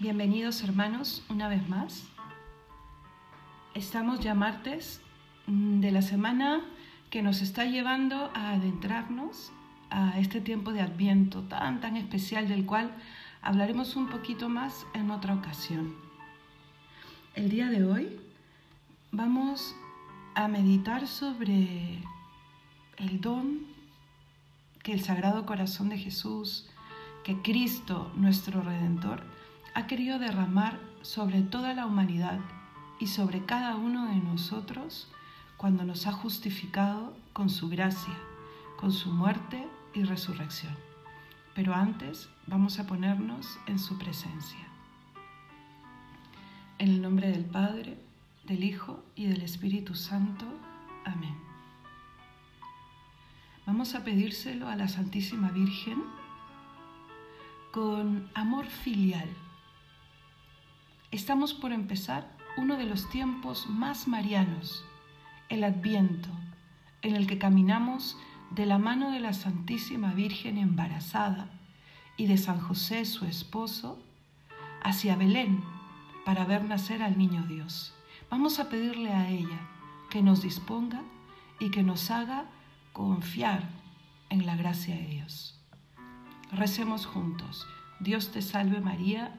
Bienvenidos hermanos una vez más. Estamos ya martes mm, de la semana que nos está llevando a adentrarnos a este tiempo de Adviento tan tan especial del cual hablaremos un poquito más en otra ocasión. El día de hoy vamos a meditar sobre el don que el Sagrado Corazón de Jesús, que Cristo, nuestro Redentor, ha querido derramar sobre toda la humanidad y sobre cada uno de nosotros cuando nos ha justificado con su gracia, con su muerte y resurrección. Pero antes vamos a ponernos en su presencia. En el nombre del Padre, del Hijo y del Espíritu Santo. Amén. Vamos a pedírselo a la Santísima Virgen con amor filial Estamos por empezar uno de los tiempos más marianos, el Adviento, en el que caminamos de la mano de la Santísima Virgen embarazada y de San José, su esposo, hacia Belén para ver nacer al niño Dios. Vamos a pedirle a ella que nos disponga y que nos haga confiar en la gracia de Dios. Recemos juntos. Dios te salve María,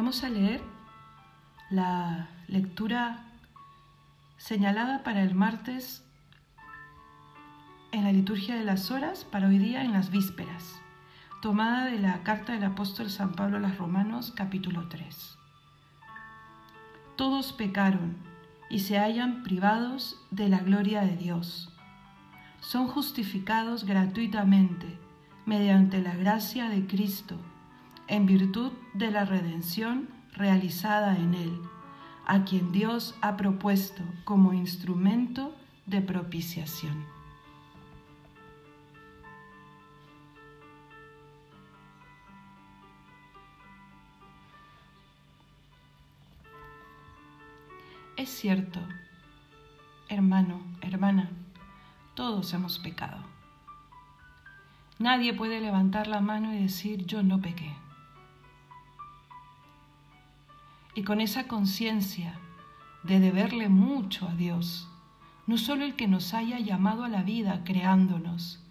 Vamos a leer la lectura señalada para el martes en la liturgia de las horas, para hoy día en las vísperas, tomada de la carta del apóstol San Pablo a los Romanos capítulo 3. Todos pecaron y se hallan privados de la gloria de Dios. Son justificados gratuitamente mediante la gracia de Cristo en virtud de la redención realizada en Él, a quien Dios ha propuesto como instrumento de propiciación. Es cierto, hermano, hermana, todos hemos pecado. Nadie puede levantar la mano y decir yo no pequé. Y con esa conciencia de deberle mucho a Dios, no solo el que nos haya llamado a la vida creándonos,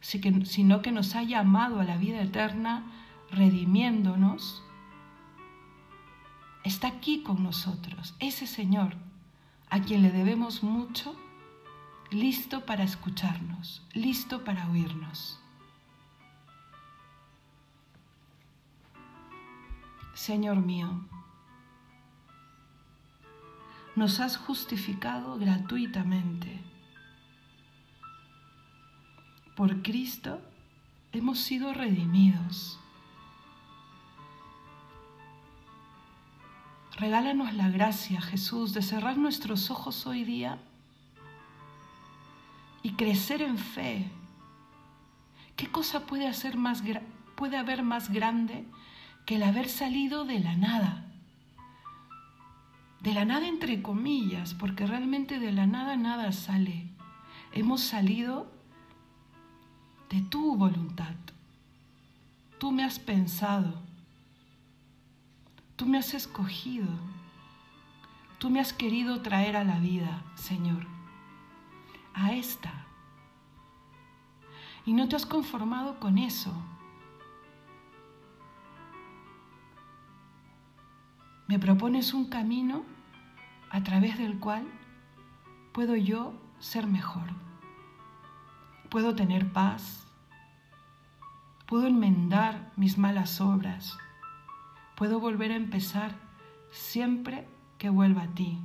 sino que nos haya llamado a la vida eterna redimiéndonos, está aquí con nosotros, ese Señor a quien le debemos mucho, listo para escucharnos, listo para oírnos. Señor mío, nos has justificado gratuitamente. Por Cristo hemos sido redimidos. Regálanos la gracia, Jesús, de cerrar nuestros ojos hoy día y crecer en fe. ¿Qué cosa puede, hacer más, puede haber más grande que el haber salido de la nada? De la nada entre comillas, porque realmente de la nada nada sale. Hemos salido de tu voluntad. Tú me has pensado. Tú me has escogido. Tú me has querido traer a la vida, Señor. A esta. Y no te has conformado con eso. Me propones un camino a través del cual puedo yo ser mejor. Puedo tener paz. Puedo enmendar mis malas obras. Puedo volver a empezar siempre que vuelva a ti.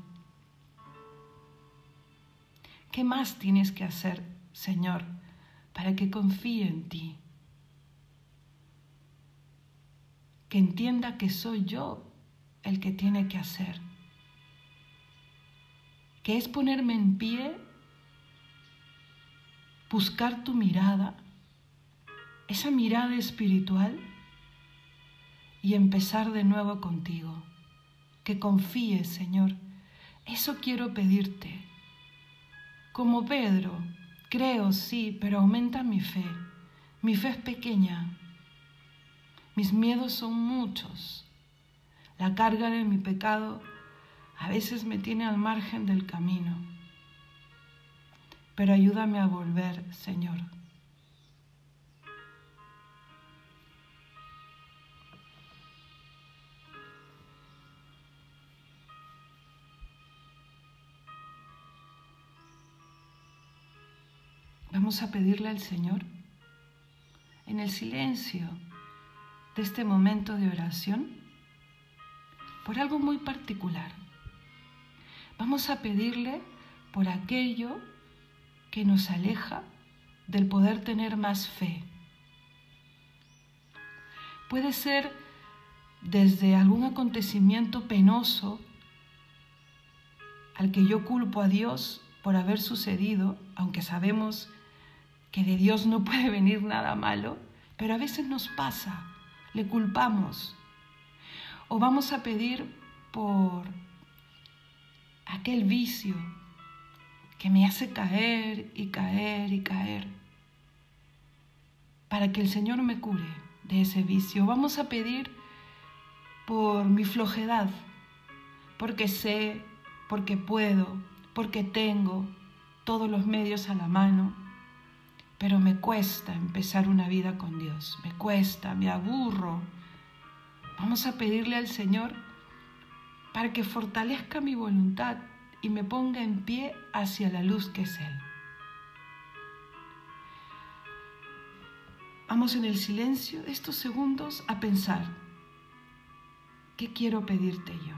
¿Qué más tienes que hacer, Señor, para que confíe en ti? que entienda que soy yo el que tiene que hacer, que es ponerme en pie, buscar tu mirada, esa mirada espiritual y empezar de nuevo contigo. Que confíes, Señor. Eso quiero pedirte. Como Pedro, creo, sí, pero aumenta mi fe. Mi fe es pequeña. Mis miedos son muchos. La carga de mi pecado a veces me tiene al margen del camino. Pero ayúdame a volver, Señor. Vamos a pedirle al Señor en el silencio de este momento de oración por algo muy particular. Vamos a pedirle por aquello que nos aleja del poder tener más fe. Puede ser desde algún acontecimiento penoso al que yo culpo a Dios por haber sucedido, aunque sabemos que de Dios no puede venir nada malo, pero a veces nos pasa, le culpamos. O vamos a pedir por aquel vicio que me hace caer y caer y caer, para que el Señor me cure de ese vicio. Vamos a pedir por mi flojedad, porque sé, porque puedo, porque tengo todos los medios a la mano pero me cuesta empezar una vida con Dios, me cuesta, me aburro. Vamos a pedirle al Señor para que fortalezca mi voluntad y me ponga en pie hacia la luz que es Él. Vamos en el silencio de estos segundos a pensar, ¿qué quiero pedirte yo?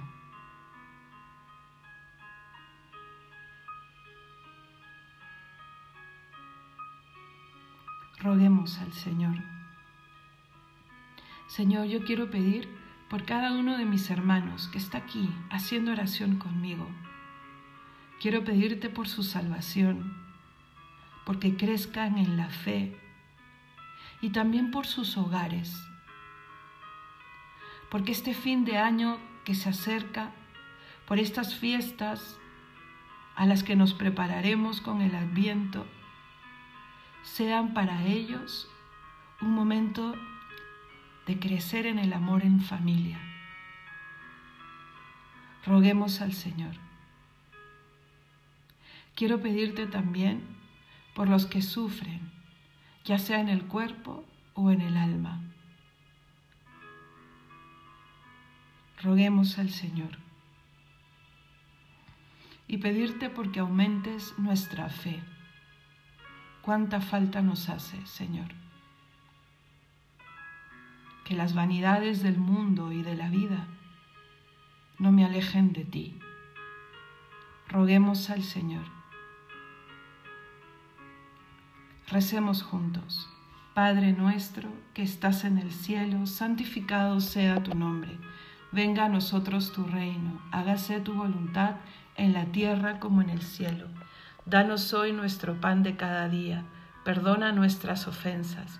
Roguemos al Señor. Señor, yo quiero pedir por cada uno de mis hermanos que está aquí haciendo oración conmigo. Quiero pedirte por su salvación, porque crezcan en la fe y también por sus hogares. Porque este fin de año que se acerca, por estas fiestas a las que nos prepararemos con el adviento, sean para ellos un momento de crecer en el amor en familia. Roguemos al Señor. Quiero pedirte también por los que sufren, ya sea en el cuerpo o en el alma. Roguemos al Señor. Y pedirte porque aumentes nuestra fe cuánta falta nos hace, Señor. Que las vanidades del mundo y de la vida no me alejen de ti. Roguemos al Señor. Recemos juntos. Padre nuestro que estás en el cielo, santificado sea tu nombre. Venga a nosotros tu reino, hágase tu voluntad en la tierra como en el cielo. Danos hoy nuestro pan de cada día, perdona nuestras ofensas,